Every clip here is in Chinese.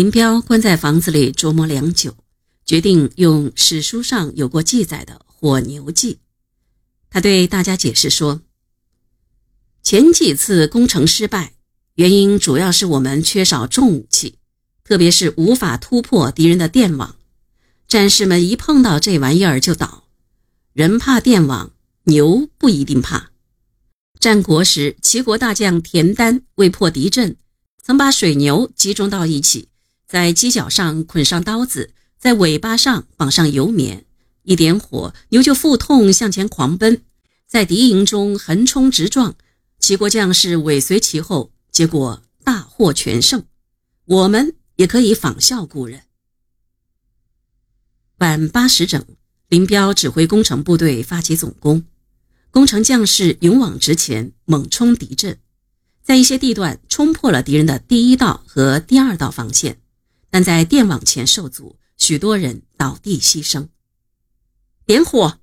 林彪关在房子里琢磨良久，决定用史书上有过记载的火牛计。他对大家解释说：“前几次攻城失败，原因主要是我们缺少重武器，特别是无法突破敌人的电网。战士们一碰到这玩意儿就倒。人怕电网，牛不一定怕。战国时，齐国大将田丹为破敌阵，曾把水牛集中到一起，在犄角上捆上刀子，在尾巴上绑上油棉。”一点火，牛就腹痛向前狂奔，在敌营中横冲直撞，齐国将士尾随其后，结果大获全胜。我们也可以仿效故人。晚八时整，林彪指挥攻城部队发起总攻，攻城将士勇往直前，猛冲敌阵，在一些地段冲破了敌人的第一道和第二道防线，但在电网前受阻，许多人倒地牺牲。点火！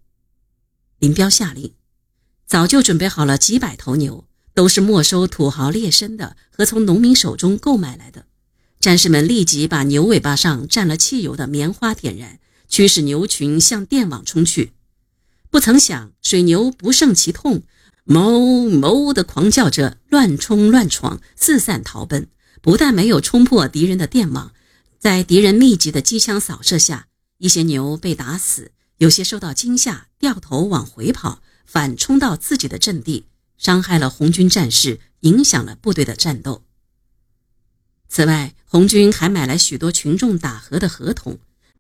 林彪下令，早就准备好了几百头牛，都是没收土豪劣绅的和从农民手中购买来的。战士们立即把牛尾巴上沾了汽油的棉花点燃，驱使牛群向电网冲去。不曾想，水牛不胜其痛，哞哞的狂叫着，乱冲乱闯，四散逃奔。不但没有冲破敌人的电网，在敌人密集的机枪扫射下，一些牛被打死。有些受到惊吓，掉头往回跑，反冲到自己的阵地，伤害了红军战士，影响了部队的战斗。此外，红军还买来许多群众打河的河桶，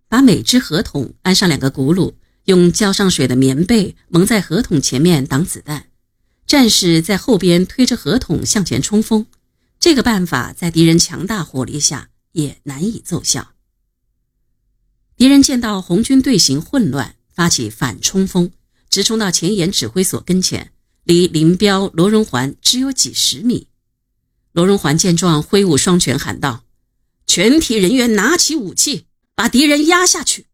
把每只河桶安上两个轱辘，用浇上水的棉被蒙在河桶前面挡子弹，战士在后边推着河桶向前冲锋。这个办法在敌人强大火力下也难以奏效。敌人见到红军队形混乱，发起反冲锋，直冲到前沿指挥所跟前，离林彪、罗荣桓只有几十米。罗荣桓见状，挥舞双拳喊道：“全体人员拿起武器，把敌人压下去！”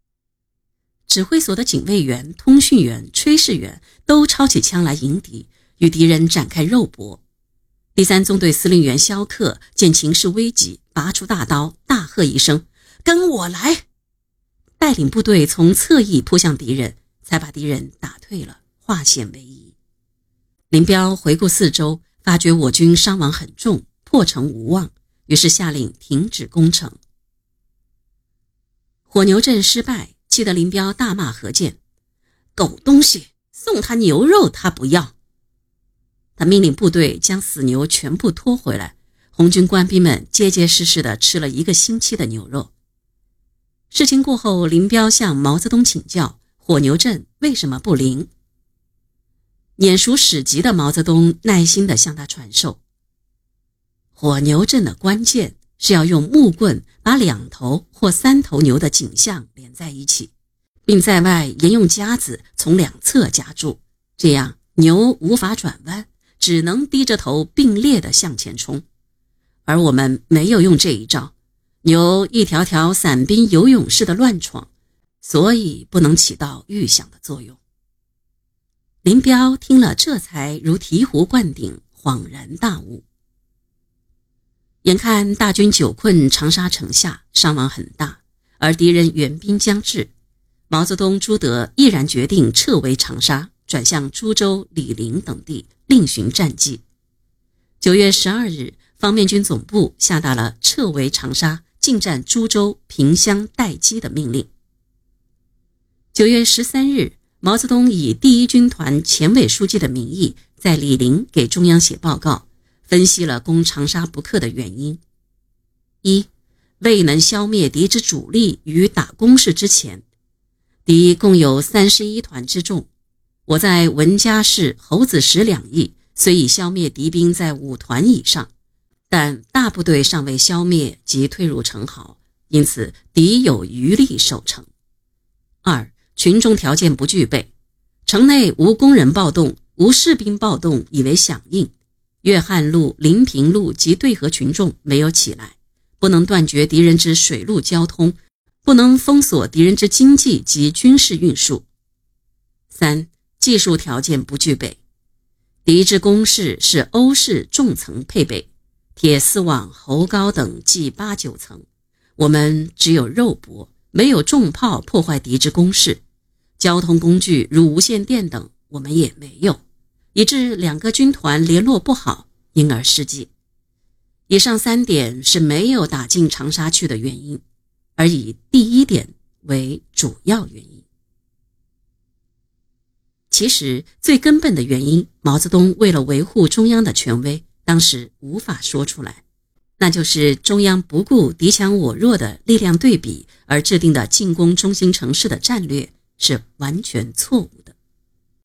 指挥所的警卫员、通讯员、炊事员都抄起枪来迎敌，与敌人展开肉搏。第三纵队司令员肖克见情势危急，拔出大刀，大喝一声：“跟我来！”带领部队从侧翼扑向敌人，才把敌人打退了，化险为夷。林彪回顾四周，发觉我军伤亡很重，破城无望，于是下令停止攻城。火牛阵失败，气得林彪大骂何健：“狗东西，送他牛肉他不要。”他命令部队将死牛全部拖回来。红军官兵们结结实实地吃了一个星期的牛肉。事情过后，林彪向毛泽东请教火牛阵为什么不灵。眼熟史籍的毛泽东耐心地向他传授：火牛阵的关键是要用木棍把两头或三头牛的颈项连在一起，并在外沿用夹子从两侧夹住，这样牛无法转弯，只能低着头并列地向前冲。而我们没有用这一招。牛一条条散兵游勇似的乱闯，所以不能起到预想的作用。林彪听了，这才如醍醐灌顶，恍然大悟。眼看大军久困长沙城下，伤亡很大，而敌人援兵将至，毛泽东、朱德毅然决定撤围长沙，转向株洲、醴陵等地，另寻战机。九月十二日，方面军总部下达了撤围长沙。进占株洲、萍乡待机的命令。九月十三日，毛泽东以第一军团前委书记的名义，在醴陵给中央写报告，分析了攻长沙不克的原因：一、未能消灭敌之主力于打攻势之前，敌共有三十一团之众，我在文家市、猴子石两翼，虽已消灭敌兵在五团以上。但大部队尚未消灭即退入城壕，因此敌有余力守城。二、群众条件不具备，城内无工人暴动，无士兵暴动以为响应。粤汉路、临平路及对河群众没有起来，不能断绝敌人之水陆交通，不能封锁敌人之经济及军事运输。三、技术条件不具备，敌之工事是欧式重层配备。铁丝网、侯高等计八九层，我们只有肉搏，没有重炮破坏敌之攻势，交通工具如无线电等，我们也没有，以致两个军团联络不好，因而失计。以上三点是没有打进长沙去的原因，而以第一点为主要原因。其实最根本的原因，毛泽东为了维护中央的权威，当时无法说出来，那就是中央不顾敌强我弱的力量对比而制定的进攻中心城市的战略是完全错误。